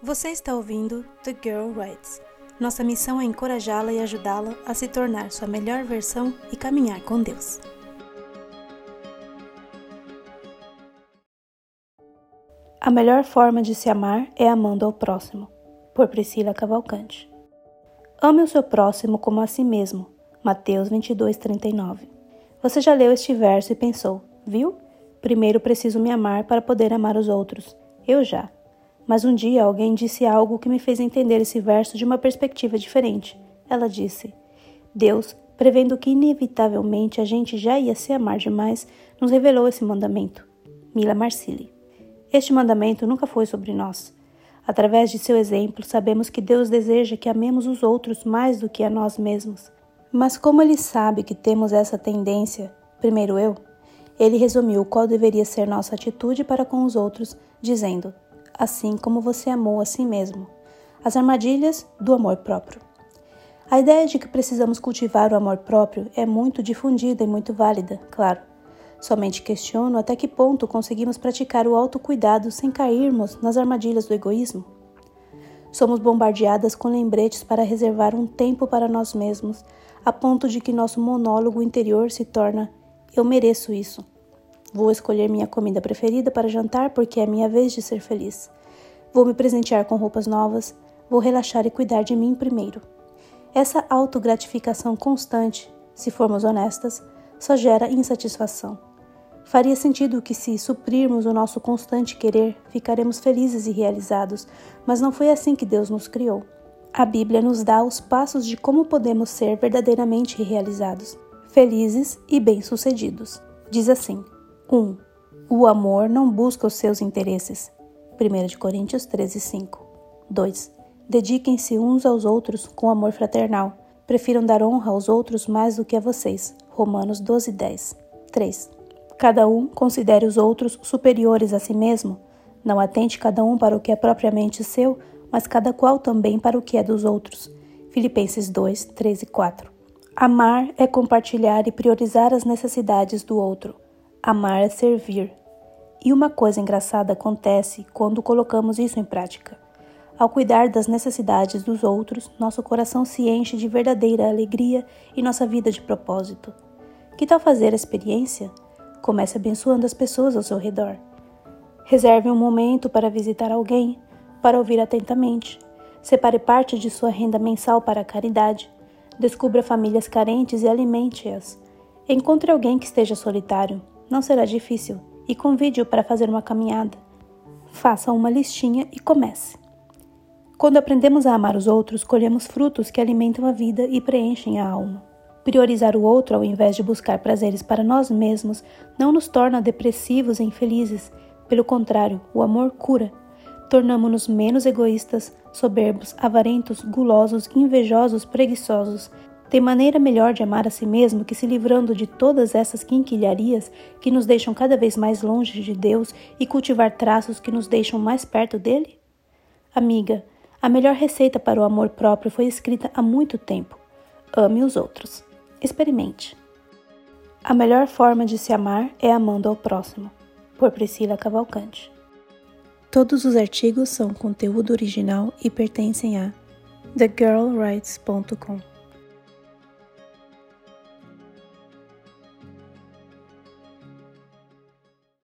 Você está ouvindo The Girl Writes. Nossa missão é encorajá-la e ajudá-la a se tornar sua melhor versão e caminhar com Deus. A melhor forma de se amar é amando ao próximo. Por Priscila Cavalcante. Ame o seu próximo como a si mesmo. Mateus 22:39. Você já leu este verso e pensou: viu? Primeiro preciso me amar para poder amar os outros. Eu já. Mas um dia alguém disse algo que me fez entender esse verso de uma perspectiva diferente. Ela disse: Deus, prevendo que inevitavelmente a gente já ia se amar demais, nos revelou esse mandamento. Mila Marcilli. Este mandamento nunca foi sobre nós. Através de seu exemplo, sabemos que Deus deseja que amemos os outros mais do que a nós mesmos. Mas como ele sabe que temos essa tendência, primeiro eu, ele resumiu qual deveria ser nossa atitude para com os outros, dizendo: assim como você amou a si mesmo. As armadilhas do amor próprio. A ideia de que precisamos cultivar o amor próprio é muito difundida e muito válida, claro. Somente questiono até que ponto conseguimos praticar o autocuidado sem cairmos nas armadilhas do egoísmo. Somos bombardeadas com lembretes para reservar um tempo para nós mesmos, a ponto de que nosso monólogo interior se torna: Eu mereço isso. Vou escolher minha comida preferida para jantar porque é minha vez de ser feliz. Vou me presentear com roupas novas, vou relaxar e cuidar de mim primeiro. Essa autogratificação constante, se formos honestas, só gera insatisfação. Faria sentido que, se suprirmos o nosso constante querer, ficaremos felizes e realizados, mas não foi assim que Deus nos criou. A Bíblia nos dá os passos de como podemos ser verdadeiramente realizados, felizes e bem-sucedidos. Diz assim: 1. O amor não busca os seus interesses. 1 Coríntios 13, 5. 2. Dediquem-se uns aos outros com amor fraternal. Prefiram dar honra aos outros mais do que a vocês. Romanos 12, 10. 3. Cada um considere os outros superiores a si mesmo. Não atente cada um para o que é propriamente seu, mas cada qual também para o que é dos outros. Filipenses 2, 13 e 4. Amar é compartilhar e priorizar as necessidades do outro. Amar é servir. E uma coisa engraçada acontece quando colocamos isso em prática. Ao cuidar das necessidades dos outros, nosso coração se enche de verdadeira alegria e nossa vida de propósito. Que tal fazer a experiência? Comece abençoando as pessoas ao seu redor. Reserve um momento para visitar alguém, para ouvir atentamente. Separe parte de sua renda mensal para a caridade. Descubra famílias carentes e alimente-as. Encontre alguém que esteja solitário não será difícil e convide-o para fazer uma caminhada. Faça uma listinha e comece. Quando aprendemos a amar os outros, colhemos frutos que alimentam a vida e preenchem a alma. Priorizar o outro ao invés de buscar prazeres para nós mesmos não nos torna depressivos e infelizes. Pelo contrário, o amor cura. Tornamos-nos menos egoístas, soberbos, avarentos, gulosos, invejosos, preguiçosos, tem maneira melhor de amar a si mesmo que se livrando de todas essas quinquilharias que nos deixam cada vez mais longe de Deus e cultivar traços que nos deixam mais perto dele? Amiga, a melhor receita para o amor próprio foi escrita há muito tempo. Ame os outros. Experimente. A melhor forma de se amar é amando ao próximo. Por Priscila Cavalcante. Todos os artigos são conteúdo original e pertencem a thegirlrights.com.